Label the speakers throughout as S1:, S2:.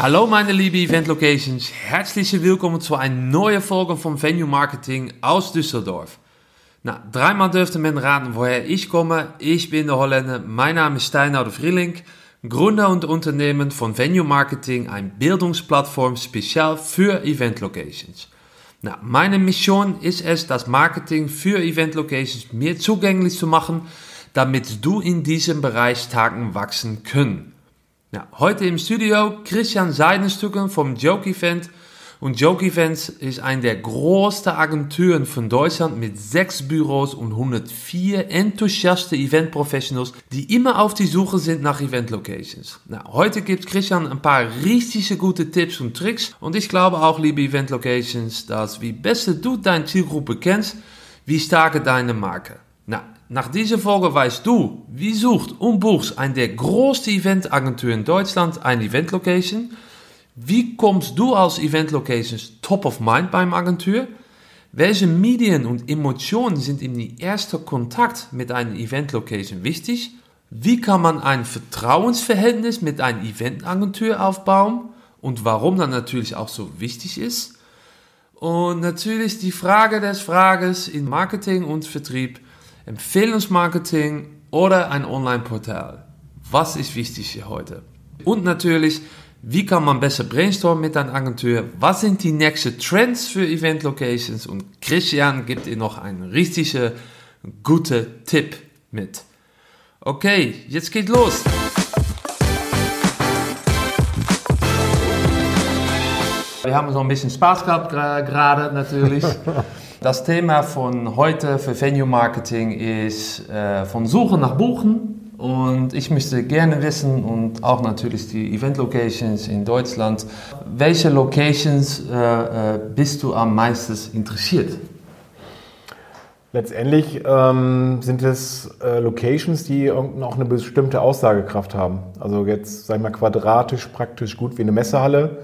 S1: Hallo meine liebe Event Locations, herzlich willkommen zu einer neuen Folge vom Venue Marketing aus Düsseldorf. Na, dreimal dürfte men raten, woher ich komme. Ich bin der Holländer, mein Name ist Steinhauer Vrieling, Gründer und Unternehmen von Venue Marketing, eine Bildungsplattform speziell für Event Locations. Na, meine Mission ist es, das Marketing für Event Locations mehr zugänglich zu machen, damit du in diesem Bereich Tagen wachsen können. Ja, heute im Studio Christian Seidenstücken vom Joke Event. Und Joke Events ist eine der größten Agenturen von Deutschland mit sechs Büros und 104 enthusiaste Event Professionals, die immer auf die Suche sind nach Event Locations. Na, heute gibt Christian ein paar richtig gute Tipps und Tricks. Und ich glaube auch, liebe Event Locations, dass wie besser du deine Zielgruppe kennst, wie starke deine Marke. Na, nach dieser Folge weißt du, wie sucht und buchst eine der größten Eventagentur in Deutschland eine Event Location. Wie kommst du als Event Locations top of mind beim Agentur? Welche Medien und Emotionen sind im ersten Kontakt mit einer Event Location wichtig? Wie kann man ein Vertrauensverhältnis mit einer Eventagentur aufbauen? Und warum dann natürlich auch so wichtig ist? Und natürlich die Frage des Frages in Marketing und Vertrieb Empfehlungsmarketing oder ein Online-Portal. Was ist wichtig hier heute? Und natürlich, wie kann man besser brainstormen mit einer Agentur? Was sind die nächsten Trends für Event Locations? Und Christian gibt Ihnen noch einen richtigen guten Tipp mit. Okay, jetzt geht los. Wir haben so ein bisschen Spaß gehabt gerade natürlich. Das Thema von heute für Venue Marketing ist äh, von Suchen nach Buchen. Und ich möchte gerne wissen und auch natürlich die Event Locations in Deutschland, welche Locations äh, äh, bist du am meisten interessiert?
S2: Letztendlich ähm, sind es äh, Locations, die auch eine bestimmte Aussagekraft haben. Also jetzt, sag ich mal, quadratisch praktisch gut wie eine Messehalle.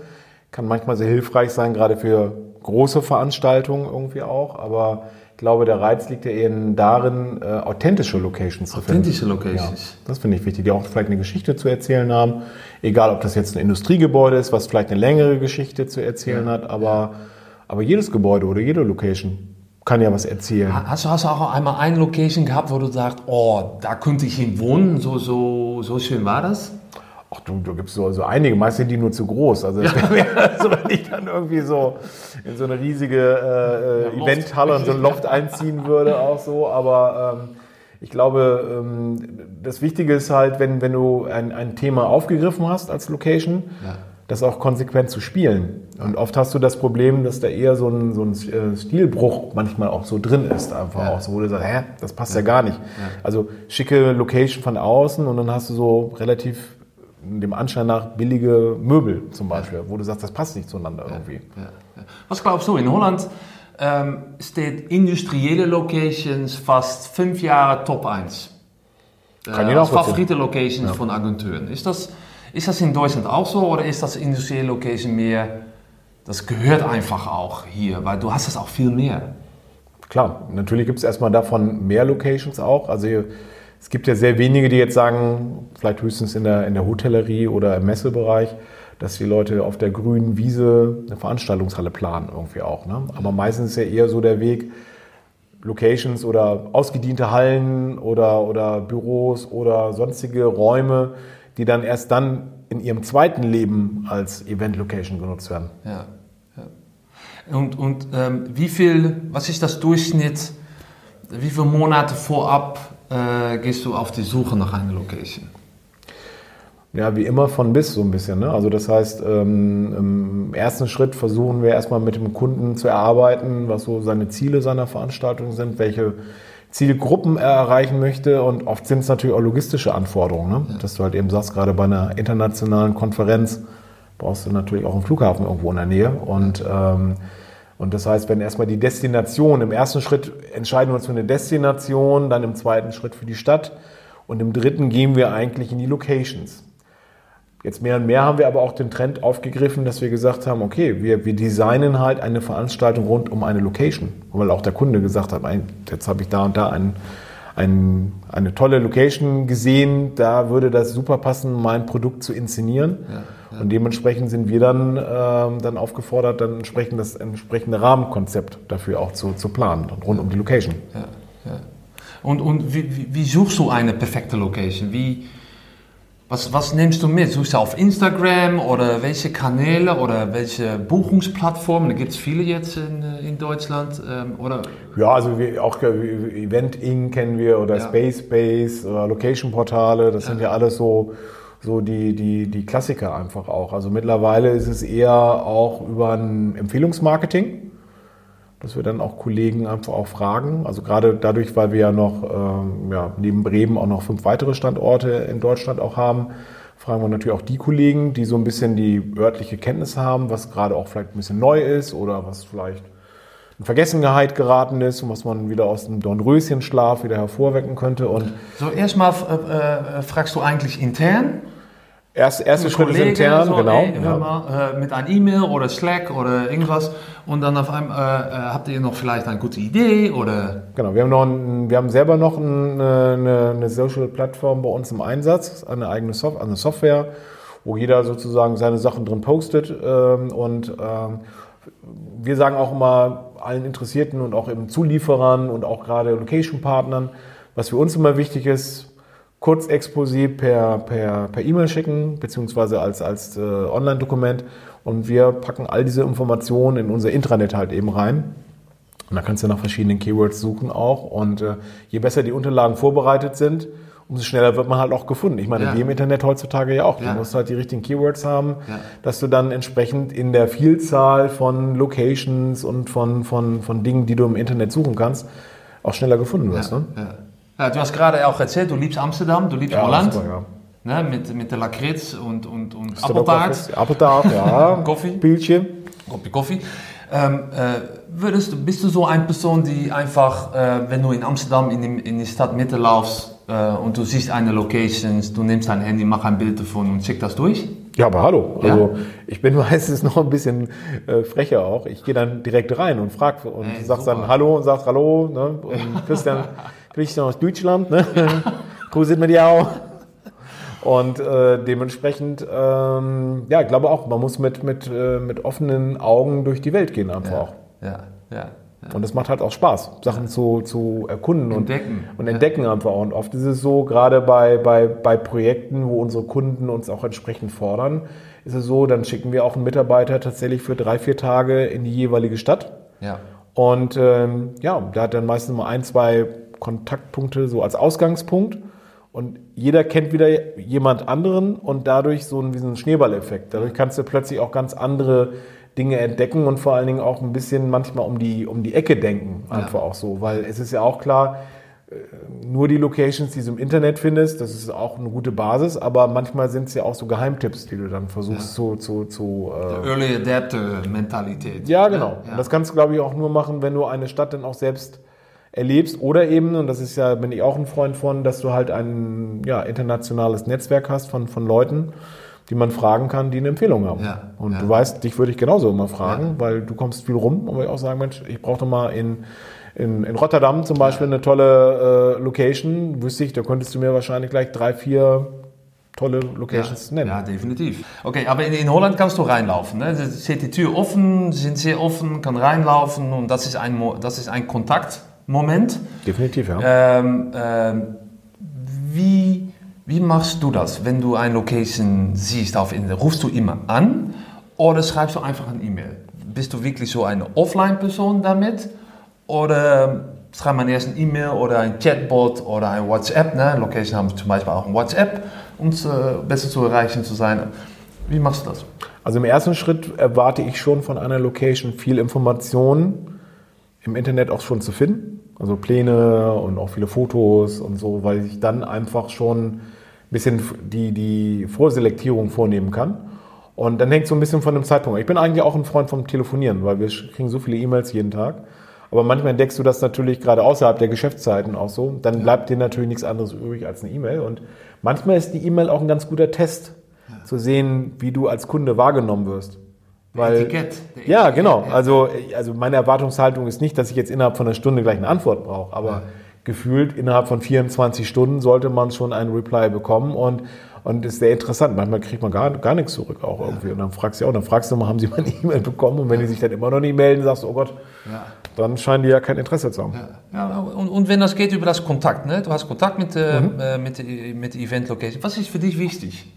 S2: Kann manchmal sehr hilfreich sein, gerade für große Veranstaltungen irgendwie auch, aber ich glaube, der Reiz liegt ja eher darin, äh, authentische Locations zu
S1: finden. Authentische Locations.
S2: Ja, das finde ich wichtig, die auch vielleicht eine Geschichte zu erzählen haben. Egal, ob das jetzt ein Industriegebäude ist, was vielleicht eine längere Geschichte zu erzählen ja. hat, aber, aber jedes Gebäude oder jede Location kann ja was erzählen.
S1: Hast du, hast du auch einmal eine Location gehabt, wo du sagst, oh, da könnte ich hin wohnen, so, so, so schön war das?
S2: Ach du, du gibst so, so einige, meist sind die nur zu groß. Also, ja. also wenn ich dann irgendwie so in so eine riesige äh, ja, Eventhalle und so ein Loft einziehen würde, auch so. Aber ähm, ich glaube, ähm, das Wichtige ist halt, wenn, wenn du ein, ein Thema aufgegriffen hast als Location, ja. das auch konsequent zu spielen. Und oft hast du das Problem, dass da eher so ein, so ein äh, Stilbruch manchmal auch so drin ist, einfach ja. auch so, wo du sagst, hä, das passt ja, ja gar nicht. Also schicke Location von außen und dann hast du so relativ dem Anschein nach billige Möbel zum Beispiel, wo du sagst, das passt nicht zueinander irgendwie.
S1: Was glaubst du, in Holland ähm, steht industrielle Locations fast fünf Jahre Top 1. Kann äh, als favorite Locations ja. von Agenturen. Ist das, ist das in Deutschland auch so oder ist das industrielle Location mehr, das gehört einfach auch hier, weil du hast es auch viel mehr?
S2: Klar, natürlich gibt es erstmal davon mehr Locations auch. Also es gibt ja sehr wenige, die jetzt sagen, vielleicht höchstens in der, in der Hotellerie oder im Messebereich, dass die Leute auf der grünen Wiese eine Veranstaltungshalle planen, irgendwie auch. Ne? Aber meistens ist ja eher so der Weg, Locations oder ausgediente Hallen oder, oder Büros oder sonstige Räume, die dann erst dann in ihrem zweiten Leben als Event-Location genutzt werden.
S1: Ja. ja. Und, und ähm, wie viel, was ist das Durchschnitt, wie viele Monate vorab äh, gehst du auf die Suche nach einer Location?
S2: Ja, wie immer von bis so ein bisschen. Ne? Also das heißt, ähm, im ersten Schritt versuchen wir erstmal mit dem Kunden zu erarbeiten, was so seine Ziele seiner Veranstaltung sind, welche Zielgruppen er erreichen möchte und oft sind es natürlich auch logistische Anforderungen. Ne? Ja. Dass du halt eben sagst, gerade bei einer internationalen Konferenz brauchst du natürlich auch einen Flughafen irgendwo in der Nähe und ähm, und das heißt, wenn erstmal die Destination, im ersten Schritt entscheiden wir uns für eine Destination, dann im zweiten Schritt für die Stadt und im dritten gehen wir eigentlich in die Locations. Jetzt mehr und mehr haben wir aber auch den Trend aufgegriffen, dass wir gesagt haben, okay, wir, wir designen halt eine Veranstaltung rund um eine Location. Weil auch der Kunde gesagt hat, jetzt habe ich da und da ein, ein, eine tolle Location gesehen, da würde das super passen, mein Produkt zu inszenieren. Ja. Und dementsprechend sind wir dann, ähm, dann aufgefordert, dann entsprechend das entsprechende Rahmenkonzept dafür auch zu, zu planen, rund um die Location.
S1: Ja, ja. Und, und wie, wie, wie suchst du eine perfekte Location? Wie, was, was nimmst du mit? Suchst du auf Instagram oder welche Kanäle oder welche Buchungsplattformen? Da gibt es viele jetzt in, in Deutschland. Ähm, oder?
S2: Ja, also wir, auch äh, Event Inc. kennen wir oder
S1: Ja.
S2: Space Base oder Location Portale. Das sind ja alles so, so die, die, die Klassiker einfach auch. Also mittlerweile ist es eher auch über ein Empfehlungsmarketing, dass wir dann auch Kollegen einfach auch fragen. Also gerade dadurch, weil wir ja noch ähm, ja, neben Bremen auch noch fünf weitere Standorte in Deutschland auch haben, fragen wir natürlich auch die Kollegen, die so ein bisschen die örtliche Kenntnis haben, was gerade auch vielleicht ein bisschen neu ist oder was vielleicht in Vergessenheit geraten ist und was man wieder aus dem Dornröschenschlaf wieder hervorwecken könnte. Und
S1: So, erstmal äh, äh, fragst du eigentlich intern?
S2: Erst, erste Schritt ist
S1: Kollegen,
S2: intern,
S1: so,
S2: genau.
S1: ey,
S2: ja.
S1: mal, äh, mit einem E-Mail oder Slack oder irgendwas und dann auf einmal äh, äh, habt ihr noch vielleicht eine gute Idee oder
S2: Genau, wir haben, noch ein, wir haben selber noch eine, eine, eine Social-Plattform bei uns im Einsatz, eine eigene Sof eine Software, wo jeder sozusagen seine Sachen drin postet. Ähm, und ähm, wir sagen auch immer allen Interessierten und auch eben Zulieferern und auch gerade Location-Partnern, was für uns immer wichtig ist, kurz Exposé per per per E-Mail schicken, beziehungsweise als, als äh, Online-Dokument. Und wir packen all diese Informationen in unser Intranet halt eben rein. Und da kannst du nach verschiedenen Keywords suchen auch. Und äh, je besser die Unterlagen vorbereitet sind, umso schneller wird man halt auch gefunden. Ich meine,
S1: Ja.
S2: wie im Internet heutzutage ja auch.
S1: Ja.
S2: Du musst halt die richtigen Keywords haben,
S1: Ja.
S2: dass du dann entsprechend in der Vielzahl von Locations und von, von, von Dingen, die du im Internet suchen kannst, auch schneller gefunden wirst. ne?
S1: Ja. Ja, du hast gerade auch erzählt, du liebst Amsterdam, du liebst Holland,
S2: super, ja.
S1: ne, mit, mit der Lakritz und, und, und Appeltaart,
S2: Appeltaart, ja.
S1: Koffee.
S2: Bildchen.
S1: Kopje Koffie. Ähm, äh, würdest, du- bist du so eine Person, die einfach, äh, wenn du in Amsterdam in die, in die Stadtmitte laufst äh, und du siehst eine Location, du nimmst dein Handy, mach ein Bild davon und schick das durch?
S2: Ja, aber hallo.
S1: Ja?
S2: Also ich bin meistens noch ein bisschen äh, frecher auch. Ich gehe dann direkt rein und frage und
S1: Ey,
S2: sag
S1: super.
S2: dann Hallo und sag Hallo. Ne? Und Christian, Christian aus Deutschland. Ne? Grüße mit dir auch. Und äh, dementsprechend, ähm, ja, ich glaube auch, man muss mit, mit, äh, mit offenen Augen durch die Welt gehen einfach auch.
S1: Ja, ja. ja.
S2: Und es macht halt auch Spaß, Sachen zu, zu erkunden und
S1: Entdecken.
S2: und entdecken einfach. Und oft ist es so, gerade bei, bei, bei Projekten, wo unsere Kunden uns auch entsprechend fordern, ist es so, dann schicken wir auch einen Mitarbeiter tatsächlich für drei, vier Tage in die jeweilige Stadt.
S1: ja.
S2: Und ähm, ja, der hat dann meistens mal ein, zwei Kontaktpunkte so als Ausgangspunkt. Und jeder kennt wieder jemand anderen und dadurch so ein, wie so ein Schneeballeffekt. Dadurch kannst du plötzlich auch ganz andere Dinge entdecken und vor allen Dingen auch ein bisschen manchmal um die, um die Ecke denken. Einfach auch so. Weil es ist ja auch klar, äh, nur die Locations, die du im Internet findest, das ist auch eine gute Basis, aber manchmal sind es ja auch so Geheimtipps, die du dann versuchst zu, zu, zu äh,
S1: Early Adapter Mentalität.
S2: ja, genau.
S1: Ja.
S2: Das kannst du, glaube ich, auch nur machen, wenn du eine Stadt dann auch selbst erlebst oder eben, und das ist ja, bin ich auch ein Freund von, dass du halt ein ja, internationales Netzwerk hast von, von Leuten, die man fragen kann, die eine Empfehlung haben.
S1: Ja,
S2: und
S1: ja.
S2: du weißt, dich würde ich genauso immer fragen, weil du kommst viel rum, aber ich auch sagen, Mensch, ich brauche doch mal in, in, in Rotterdam zum Beispiel eine tolle äh, Location, wüsste ich, da könntest du mir wahrscheinlich gleich drei, vier tolle Locations nennen.
S1: Ja, definitiv. Okay, aber in, in Holland kannst du reinlaufen. Ne? Da steht die Tür offen, sind sehr offen, kann reinlaufen und das ist ein, das ist ein Kontaktmoment.
S2: Definitiv, ja.
S1: Ähm, ähm, wie, wie machst du das, wenn du eine Location siehst auf Internet? Rufst du immer an oder schreibst du einfach eine E-Mail? Bist du wirklich so eine Offline-Person damit? Oder schreibt man erst eine E-Mail oder ein Chatbot oder ein WhatsApp? Ne? Location haben zum Beispiel auch ein WhatsApp, um äh, besser zu erreichen zu sein. Wie machst du das?
S2: Also im ersten Schritt erwarte ich schon von einer Location viel Information im Internet auch schon zu finden. Also Pläne und auch viele Fotos und so, weil ich dann einfach schon ein bisschen die, die Vorselektierung vornehmen kann. Und dann hängt es so ein bisschen von dem Zeitpunkt. ab. Ich bin eigentlich auch ein Freund vom Telefonieren, weil wir kriegen so viele E-Mails jeden Tag. Aber manchmal entdeckst du das natürlich gerade außerhalb der Geschäftszeiten auch so. Dann bleibt dir natürlich nichts anderes übrig als eine E-Mail. Und manchmal ist die E-Mail auch ein ganz guter Test, zu sehen, wie du als Kunde wahrgenommen wirst. Weil,
S1: Etikett.
S2: Ja,
S1: Etikett,
S2: genau.
S1: ja.
S2: Also, also meine Erwartungshaltung ist nicht, dass ich jetzt innerhalb von einer Stunde gleich eine Antwort brauche, aber gefühlt innerhalb von 24 Stunden sollte man schon einen Reply bekommen und Und ist sehr interessant. Manchmal kriegt man gar, gar nichts zurück auch irgendwie. Und dann fragst du auch, dann fragst du mal, haben sie mal eine E-Mail bekommen? Und wenn die sich dann immer noch nicht melden, sagst du, oh Gott,
S1: Ja.
S2: dann scheinen die ja kein Interesse zu haben.
S1: Ja, und, und wenn das geht über das Kontakt, ne? du hast Kontakt mit, äh,
S2: Mhm.
S1: äh, mit, der- mit der Event Location. Was ist für dich wichtig?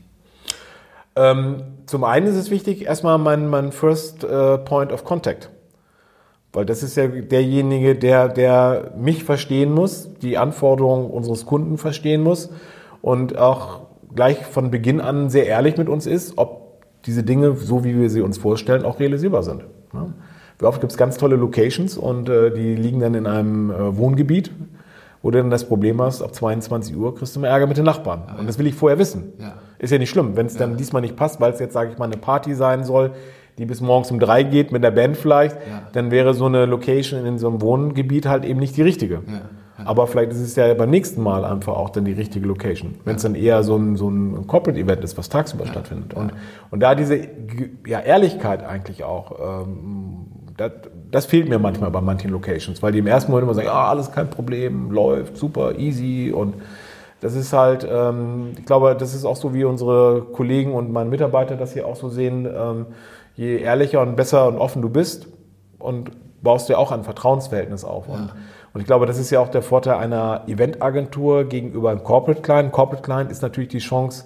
S2: Ähm, zum einen ist es wichtig, erstmal mein, mein First äh, Point of Contact. Weil das ist ja derjenige, der, der mich verstehen muss, die Anforderungen unseres Kunden verstehen muss und auch gleich von Beginn an sehr ehrlich mit uns ist, ob diese Dinge, so wie wir sie uns vorstellen, auch realisierbar sind. Ja. Wie oft gibt es ganz tolle Locations und äh, die liegen dann in einem äh, Wohngebiet, wo du dann das Problem hast, ab 22 Uhr kriegst du mal Ärger mit den Nachbarn. Und das will ich vorher wissen.
S1: Ja.
S2: Ist ja nicht schlimm, wenn es dann diesmal nicht passt, weil es jetzt, sage ich mal, eine Party sein soll, die bis morgens um drei geht mit der Band vielleicht, dann wäre so eine Location in so einem Wohngebiet halt eben nicht die richtige. Aber vielleicht ist es ja beim nächsten Mal einfach auch dann die richtige Location. Wenn es dann eher so ein, so ein Corporate-Event ist, was tagsüber stattfindet. Und, und da diese ja, Ehrlichkeit eigentlich auch, ähm, das, das fehlt mir manchmal bei manchen Locations, weil die im ersten Moment immer sagen, ah, alles kein Problem, läuft, super, easy und das ist halt, ähm, ich glaube, das ist auch so, wie unsere Kollegen und meine Mitarbeiter das hier auch so sehen. Ähm, je ehrlicher und besser und offen du bist und baust du ja auch ein Vertrauensverhältnis auf. Und, und ich glaube, das ist ja auch der Vorteil einer Eventagentur gegenüber einem Corporate Client. Corporate Client ist natürlich die Chance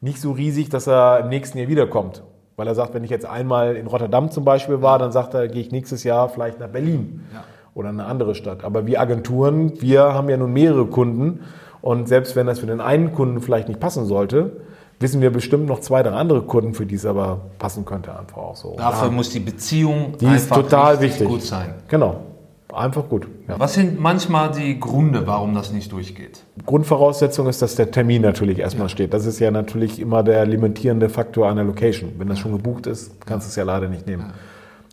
S2: nicht so riesig, dass er im nächsten Jahr wiederkommt. Weil er sagt, wenn ich jetzt einmal in Rotterdam zum Beispiel war, dann sagt er, gehe ich nächstes Jahr vielleicht nach Berlin
S1: Ja.
S2: oder eine andere Stadt. Aber wir Agenturen, wir haben ja nun mehrere Kunden und selbst wenn das für den einen Kunden vielleicht nicht passen sollte, wissen wir bestimmt noch zwei, drei andere Kunden, für die es aber passen könnte einfach auch so.
S1: Dafür
S2: Ja.
S1: muss die Beziehung
S2: Die ist
S1: einfach
S2: total
S1: richtig
S2: wichtig.
S1: gut sein.
S2: Genau. Einfach gut. Ja.
S1: Was sind manchmal die Gründe, warum das nicht durchgeht?
S2: Grundvoraussetzung ist, dass der Termin natürlich erstmal steht. Das ist ja natürlich immer der limitierende Faktor einer Location. Wenn das schon gebucht ist, kannst du es ja leider nicht nehmen.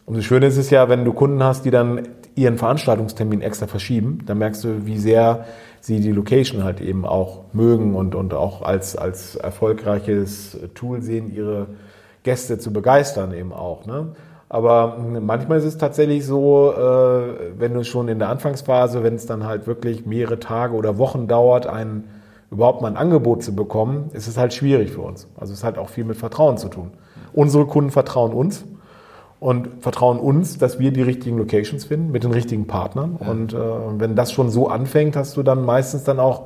S2: Und das Schöne ist es ja, wenn du Kunden hast, die dann ihren Veranstaltungstermin extra verschieben, dann merkst du, wie sehr sie die Location halt eben auch mögen und, und auch als, als erfolgreiches Tool sehen, ihre Gäste zu begeistern eben auch. Ne? Aber manchmal ist es tatsächlich so, äh, wenn du schon in der Anfangsphase, wenn es dann halt wirklich mehrere Tage oder Wochen dauert, ein, überhaupt mal ein Angebot zu bekommen, ist es halt schwierig für uns. Also es hat auch viel mit Vertrauen zu tun. Unsere Kunden vertrauen uns und vertrauen uns, dass wir die richtigen Locations finden mit den richtigen Partnern. Und äh, wenn das schon so anfängt, hast du dann meistens dann auch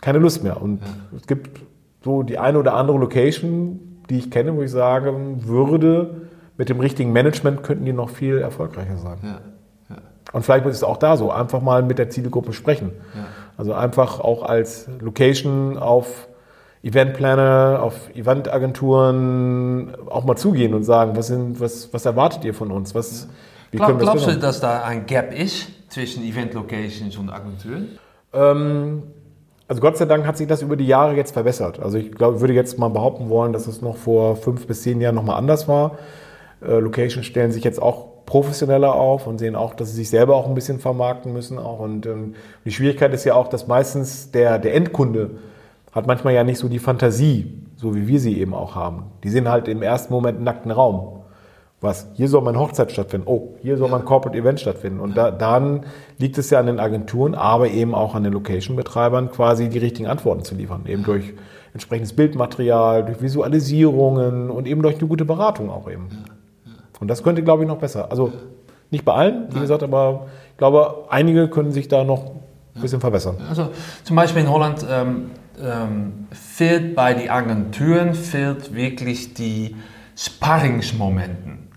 S2: keine Lust mehr. Und es gibt so die eine oder andere Location, die ich kenne, wo ich sagen würde, mit dem richtigen Management könnten die noch viel erfolgreicher sein.
S1: Ja. Ja.
S2: Und vielleicht ist es auch da so, einfach mal mit der Zielgruppe sprechen. Also einfach auch als Location auf Eventplaner, auf Eventagenturen auch mal zugehen und sagen, was, sind, was, was erwartet ihr von uns? Was, wie
S1: Glaub,
S2: wir das
S1: glaubst du, dass da ein Gap ist zwischen Event Locations und Agenturen?
S2: Ähm, also Gott sei Dank hat sich das über die Jahre jetzt verbessert. Also ich glaube, würde jetzt mal behaupten wollen, dass es noch vor fünf bis zehn Jahren nochmal anders war. Äh, Locations stellen sich jetzt auch professioneller auf und sehen auch, dass sie sich selber auch ein bisschen vermarkten müssen. Auch. Und ähm, die Schwierigkeit ist ja auch, dass meistens der, der Endkunde hat manchmal ja nicht so die Fantasie, so wie wir sie eben auch haben. Die sehen halt im ersten Moment einen nackten Raum. Was? Hier soll meine Hochzeit stattfinden. Oh, hier soll mein Corporate Event stattfinden. Und da, dann liegt es ja an den Agenturen, aber eben auch an den Location-Betreibern, quasi die richtigen Antworten zu liefern. Eben durch entsprechendes Bildmaterial, durch Visualisierungen und eben durch eine gute Beratung auch eben. Und das könnte, glaube ich, noch besser. Also nicht bei allen, wie gesagt, aber ich glaube, einige können sich da noch ein bisschen verbessern.
S1: Also zum Beispiel in Holland ähm, ähm, fehlt bei den Agenturen fehlt wirklich die Sparringsmomenten.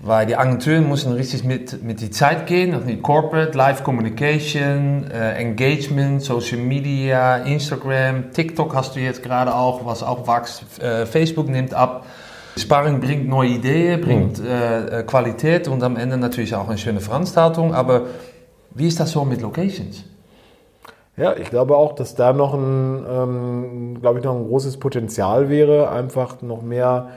S1: Weil die Agenturen müssen richtig mit, mit die Zeit gehen, also mit Corporate, Live Communication, äh, Engagement, Social Media, Instagram, TikTok hast du jetzt gerade auch, was auch wächst, äh, Facebook nimmt ab. Sparring bringt neue Ideen, bringt äh, äh, Qualität und am Ende natürlich auch eine schöne Veranstaltung. Aber wie ist das so mit Locations?
S2: Ja, ich glaube auch, dass da noch ein, ähm, glaube ich, noch ein großes Potenzial wäre, einfach noch mehr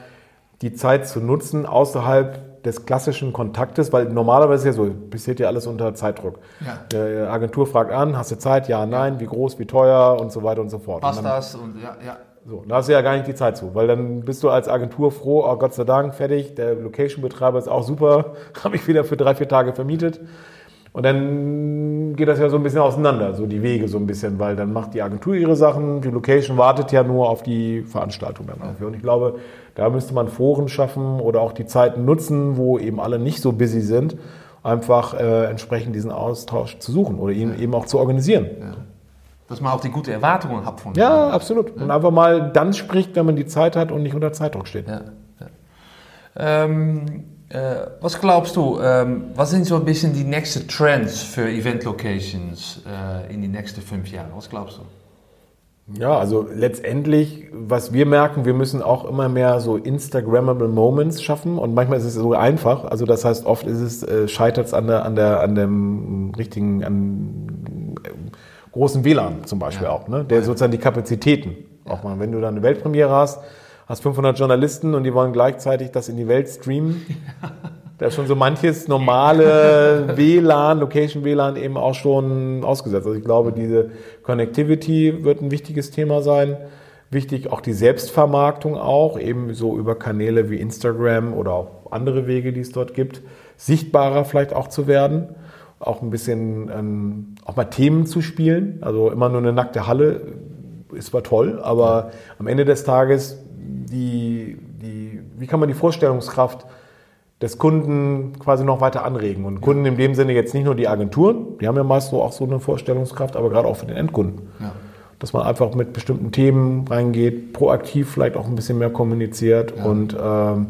S2: die Zeit zu nutzen außerhalb des klassischen Kontaktes, weil normalerweise ist ja so, passiert ja alles unter Zeitdruck.
S1: Ja.
S2: Die Agentur fragt an, hast du Zeit? Ja, nein, wie groß, wie teuer und so weiter und so fort.
S1: Passt
S2: und dann,
S1: das? Und ja, ja.
S2: So, da hast du ja gar nicht die Zeit zu, weil dann bist du als Agentur froh, oh Gott sei Dank, fertig, der Location-Betreiber ist auch super, habe ich wieder für drei, vier Tage vermietet. Und dann geht das ja so ein bisschen auseinander, so die Wege so ein bisschen, weil dann macht die Agentur ihre Sachen, die Location wartet ja nur auf die Veranstaltung dann dafür. Und ich glaube, da müsste man Foren schaffen oder auch die Zeiten nutzen, wo eben alle nicht so busy sind, einfach äh, entsprechend diesen Austausch zu suchen oder ihn eben auch zu organisieren.
S1: Ja. Dass man auch die gute Erwartungen hat von
S2: Ja, absolut. Und einfach mal dann spricht, wenn man die Zeit hat und nicht unter Zeitdruck steht.
S1: Ja, ähm, äh, was glaubst du, ähm, was sind so ein bisschen die nächsten Trends für Event Locations äh, in die nächsten fünf Jahre? Was glaubst du?
S2: Ja, also letztendlich, was wir merken, wir müssen auch immer mehr so Instagrammable Moments schaffen und manchmal ist es so einfach. Also das heißt, oft ist es, äh, scheitert es an der, an der, an dem richtigen, an großen WLAN zum Beispiel ja. auch, ne? Der sozusagen die Kapazitäten ja. auch mal. Wenn du dann eine Weltpremiere hast, hast 500 Journalisten und die wollen gleichzeitig das in die Welt streamen. da ist schon so manches normale WLAN, Location WLAN eben auch schon ausgesetzt. Also ich glaube, diese Connectivity wird ein wichtiges Thema sein. Wichtig auch die Selbstvermarktung auch, eben so über Kanäle wie Instagram oder auch andere Wege, die es dort gibt, sichtbarer vielleicht auch zu werden, auch ein bisschen ähm, auch mal Themen zu spielen. Also immer nur eine nackte Halle ist zwar toll, aber am Ende des Tages die, die, wie kann man die Vorstellungskraft des Kunden quasi noch weiter anregen. Und Kunden in dem Sinne jetzt nicht nur die Agenturen, die haben ja meist so auch so eine Vorstellungskraft, aber gerade auch für den Endkunden. Ja. Dass man einfach mit bestimmten Themen reingeht, proaktiv vielleicht auch ein bisschen mehr kommuniziert ja. und ähm,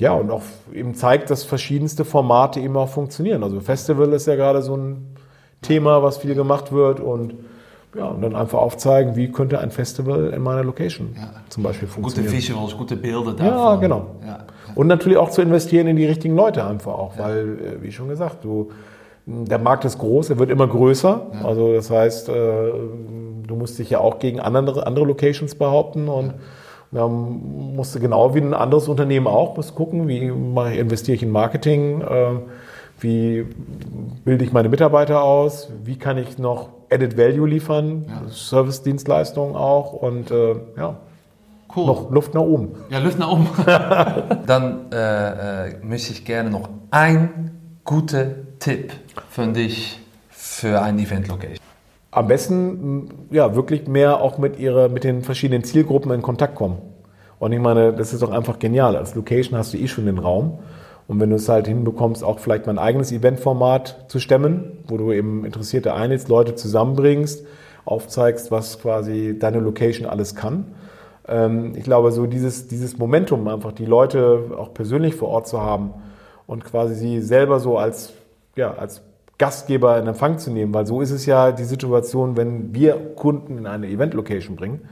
S2: ja, und auch eben zeigt, dass verschiedenste Formate eben auch funktionieren. Also Festival ist ja gerade so ein Thema, was viel gemacht wird und ja, und dann einfach aufzeigen, wie könnte ein Festival in meiner Location ja. zum Beispiel funktionieren.
S1: Gute Visuals, gute Bilder davon.
S2: Ja, genau. Ja. Und natürlich auch zu investieren in die richtigen Leute einfach auch, weil, äh, wie schon gesagt, du, der Markt ist groß, er wird immer größer. Also das heißt, äh, du musst dich ja auch gegen andere, andere Locations behaupten und da musst du genau wie ein anderes Unternehmen auch, musst gucken, wie investiere ich in Marketing, äh, wie bilde ich meine Mitarbeiter aus, wie kann ich noch Added Value liefern, ja. Service-Dienstleistungen auch und äh, ja. Cool. Noch Luft nach oben.
S1: Ja, Luft nach oben. Dann äh, äh, möchte ich gerne noch einen guten Tipp von dich für ein Event Location.
S2: Am besten ja wirklich mehr auch mit ihrer mit den verschiedenen Zielgruppen in Kontakt kommen. Und ich meine, das ist doch einfach genial. Als Location hast du eh schon den Raum. Und wenn du es halt hinbekommst, auch vielleicht mal ein eigenes Eventformat zu stemmen, wo du eben interessierte einlädst, Leute zusammenbringst, aufzeigst, was quasi deine Location alles kann. Ähm, ich glaube, so dieses, dieses Momentum, einfach die Leute auch persönlich vor Ort zu haben und quasi sie selber so als, ja, als Gastgeber in Empfang zu nehmen, weil so ist es ja die Situation, wenn wir Kunden in eine Event-Location bringen.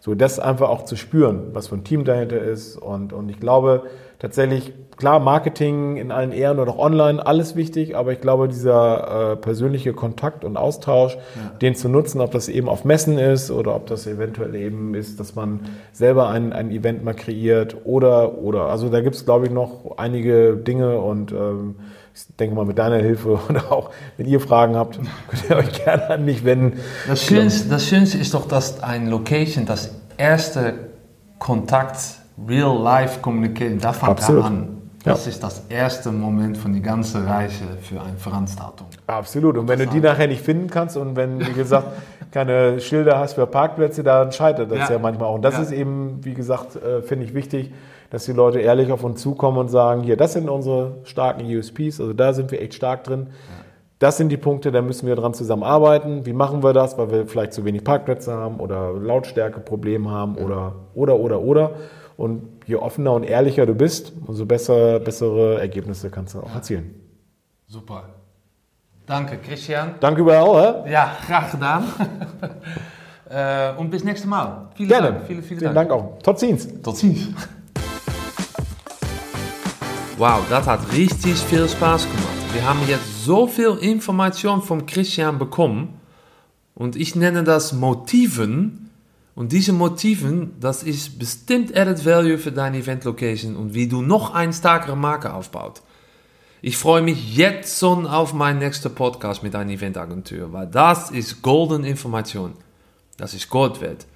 S2: So das einfach auch zu spüren, was für ein Team dahinter ist. Und, und ich glaube, tatsächlich, klar, Marketing in allen Ehren oder auch online, alles wichtig, aber ich glaube, dieser äh, persönliche Kontakt und Austausch, ja. den zu nutzen, ob das eben auf Messen ist oder ob das eventuell eben ist, dass man selber ein, ein Event mal kreiert oder, oder. Also da gibt es, glaube ich, noch einige Dinge und ähm, ich denke mal, mit deiner Hilfe oder auch, wenn ihr Fragen habt, könnt ihr euch gerne an mich wenden.
S1: Das Schönste, das Schönste ist doch, dass ein Location das erste Kontakt Real-Life Communication, da fängt er an. Das ja. ist das erste Moment von der ganzen Reise für eine Veranstaltung.
S2: Absolut. Und wenn du die nachher nicht finden kannst und wenn, wie gesagt, keine Schilder hast für Parkplätze, dann scheitert das ja, ja manchmal auch. Und das ja. ist eben, wie gesagt, äh, finde ich wichtig, dass die Leute ehrlich auf uns zukommen und sagen, hier, das sind unsere starken USPs, also da sind wir echt stark drin. Das sind die Punkte, da müssen wir dran zusammenarbeiten. Wie machen wir das? Weil wir vielleicht zu wenig Parkplätze haben oder Lautstärkeprobleme haben oder, oder, oder, oder. Und je offener und ehrlicher du bist, umso besser, bessere Ergebnisse kannst du auch erzielen.
S1: Super. Danke, Christian.
S2: Danke überall.
S1: Hä? Ja, graag gedaan. uh, und bis nächste Mal.
S2: Vielen Gerne. Dank. Vielen, vielen, vielen Dank. Dank auch. Tot ziens.
S1: Tot ziens. Wow, das hat richtig viel Spaß gemacht. Wir haben jetzt so viel Information von Christian bekommen und ich nenne das Motiven und diese Motiven, das ist bestimmt Added Value für deine Event Location und wie du noch eine stärkere Marke aufbaut. Ich freue mich jetzt schon auf meinen nächsten Podcast mit einer Eventagentur, weil das ist golden Information. Das ist Gold wert.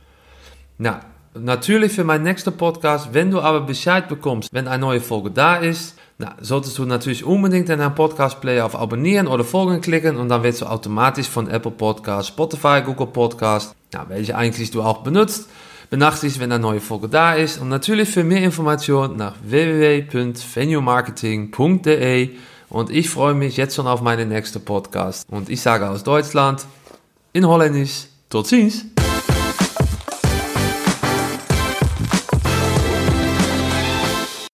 S1: Na, natürlich für meinen nächsten Podcast, wenn du aber Bescheid bekommst, wenn eine neue Folge da ist, Na, solltest du natürlich unbedingt in deinem Podcast-Player auf Abonnieren oder Folgen klicken und dann wirst du automatisch von Apple Podcast, Spotify, Google Podcast, ja, welche eigentlich du auch benutzt, benachrichtigt, wenn eine neue Folge da ist. Und natürlich für mehr Informationen nach www.venuemarketing.de und ich freue mich jetzt schon auf meinen nächsten Podcast. Und ich sage aus Deutschland, in Holländisch, tot ziens!